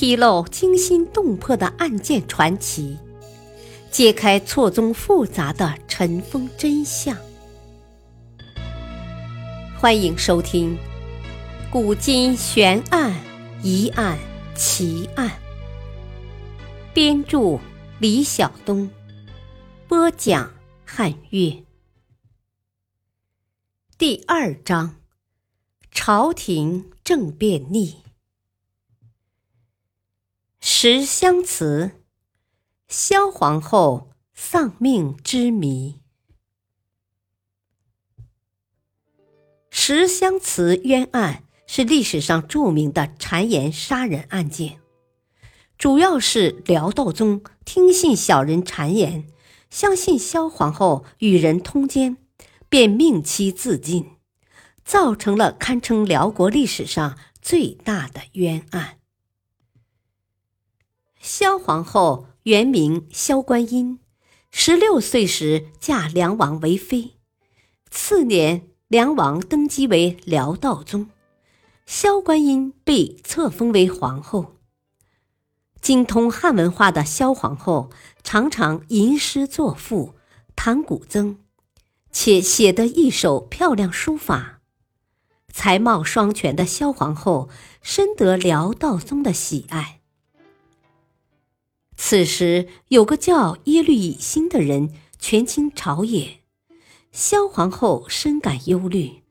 披露惊心动魄的案件传奇，揭开错综复杂的尘封真相。欢迎收听《古今悬案、疑案、奇案》，编著李晓东，播讲汉月。第二章：朝廷政变逆。十香词，萧皇后丧命之谜。十香词冤案是历史上著名的谗言杀人案件，主要是辽道宗听信小人谗言，相信萧皇后与人通奸，便命妻自尽，造成了堪称辽国历史上最大的冤案。萧皇后原名萧观音，十六岁时嫁梁王为妃。次年，梁王登基为辽道宗，萧观音被册封为皇后。精通汉文化的萧皇后常常吟诗作赋，弹古筝，且写得一手漂亮书法。才貌双全的萧皇后深得辽道宗的喜爱。此时，有个叫耶律乙辛的人权倾朝野，萧皇后深感忧虑，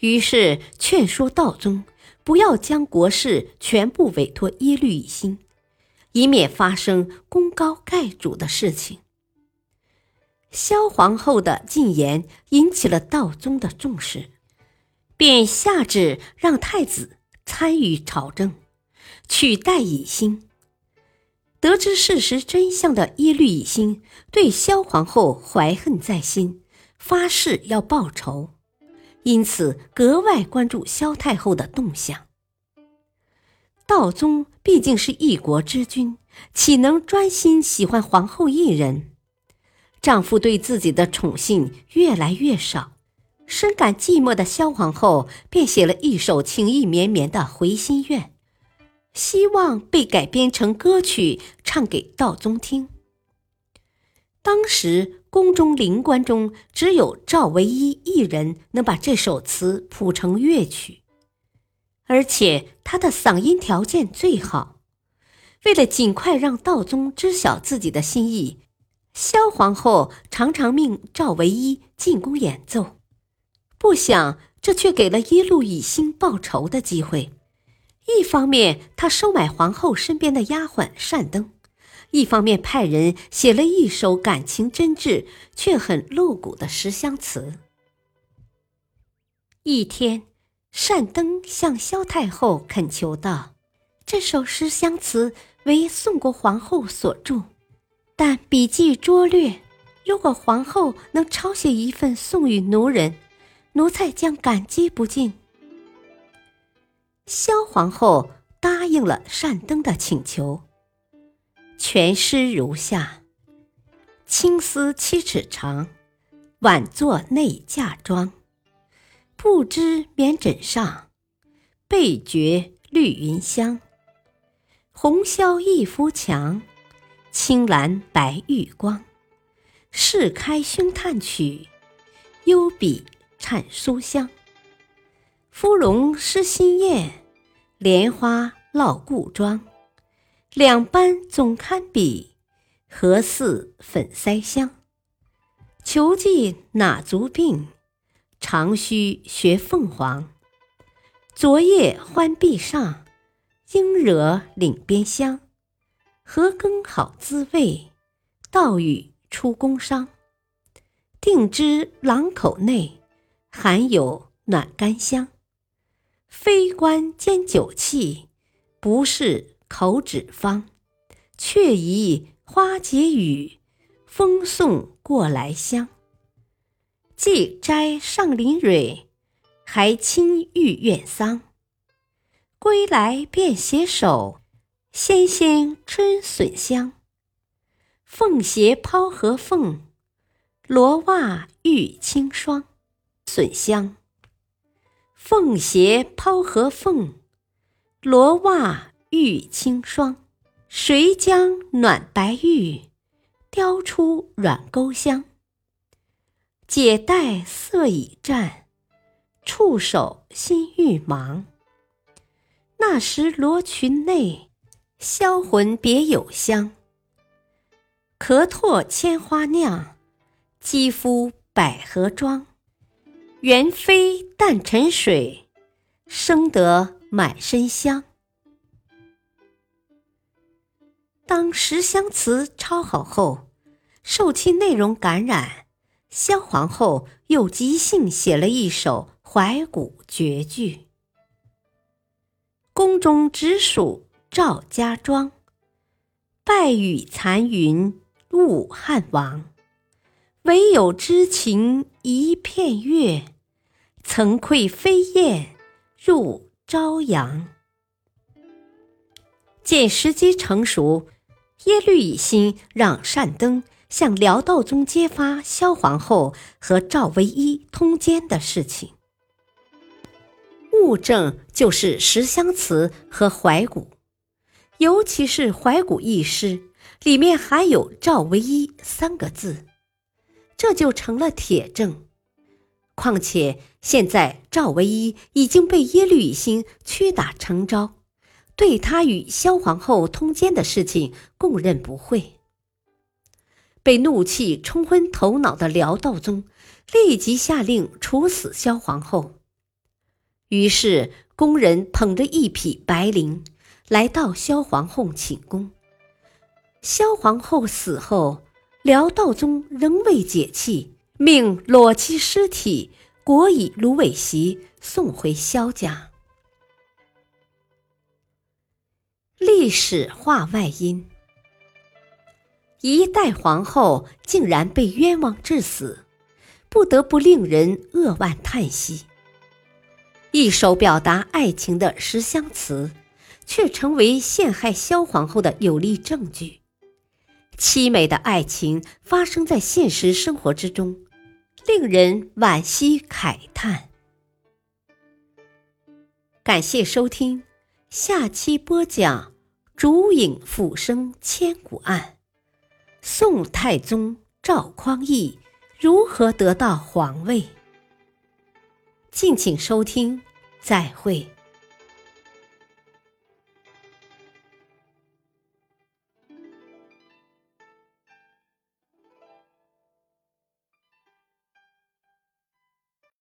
于是劝说道宗不要将国事全部委托耶律乙辛，以免发生功高盖主的事情。萧皇后的进言引起了道宗的重视，便下旨让太子参与朝政，取代乙辛。得知事实真相的耶律乙辛对萧皇后怀恨在心，发誓要报仇，因此格外关注萧太后的动向。道宗毕竟是一国之君，岂能专心喜欢皇后一人？丈夫对自己的宠幸越来越少，深感寂寞的萧皇后便写了一首情意绵绵的回心愿。希望被改编成歌曲，唱给道宗听。当时宫中灵官中只有赵唯一一人能把这首词谱成乐曲，而且他的嗓音条件最好。为了尽快让道宗知晓自己的心意，萧皇后常常命赵唯一进宫演奏。不想这却给了耶律乙辛报仇的机会。一方面，他收买皇后身边的丫鬟善登；一方面，派人写了一首感情真挚却很露骨的十香词。一天，善登向萧太后恳求道：“这首十香词为宋国皇后所著，但笔迹拙劣，如果皇后能抄写一份送与奴人，奴才将感激不尽。”萧皇后答应了善登的请求。全诗如下：青丝七尺长，挽作内嫁妆。不知棉枕上，倍觉绿云香。红绡一幅墙，青蓝白玉光。试开胸探曲，幽笔颤书香。芙蓉失心宴。莲花落故庄，两般总堪比，何似粉腮香？求记哪足病？长须学凤凰。昨夜欢壁上，应惹岭边香。何更好滋味？道与出宫商。定知廊口内，含有暖甘香。非官兼酒器，不是口脂方，却疑花解语，风送过来香。既摘上林蕊，还亲遇远桑。归来便携手，纤纤春笋香。凤鞋抛和凤，罗袜玉清霜。笋香。凤鞋抛和凤，罗袜玉清霜，谁将暖白玉雕出软钩香？解带色已淡，触手心欲忙。那时罗裙内，销魂别有香。咳唾千花酿，肌肤百合妆。原非淡沉水，生得满身香。当十香词抄好后，受其内容感染，萧皇后又即兴写了一首怀古绝句。宫中直属赵家庄，败雨残云误汉王。唯有知情一片月，曾窥飞燕入朝阳。见时机成熟，耶律乙辛让善登向辽道宗揭发萧皇后和赵唯一通奸的事情。物证就是十香词和怀古，尤其是怀古一诗，里面含有“赵唯一”三个字，这就成了铁证。况且现在赵唯一已经被耶律乙辛屈打成招，对他与萧皇后通奸的事情供认不讳。被怒气冲昏头脑的辽道宗立即下令处死萧皇后。于是，宫人捧着一匹白绫来到萧皇后寝宫。萧皇后死后，辽道宗仍未解气，命裸其尸体，裹以芦苇席送回萧家。历史话外音：一代皇后竟然被冤枉致死，不得不令人扼腕叹息。一首表达爱情的十香词，却成为陷害萧皇后的有力证据。凄美的爱情发生在现实生活之中，令人惋惜慨叹。感谢收听，下期播讲《烛影斧声千古案》，宋太宗赵匡胤如何得到皇位？敬请收听，再会。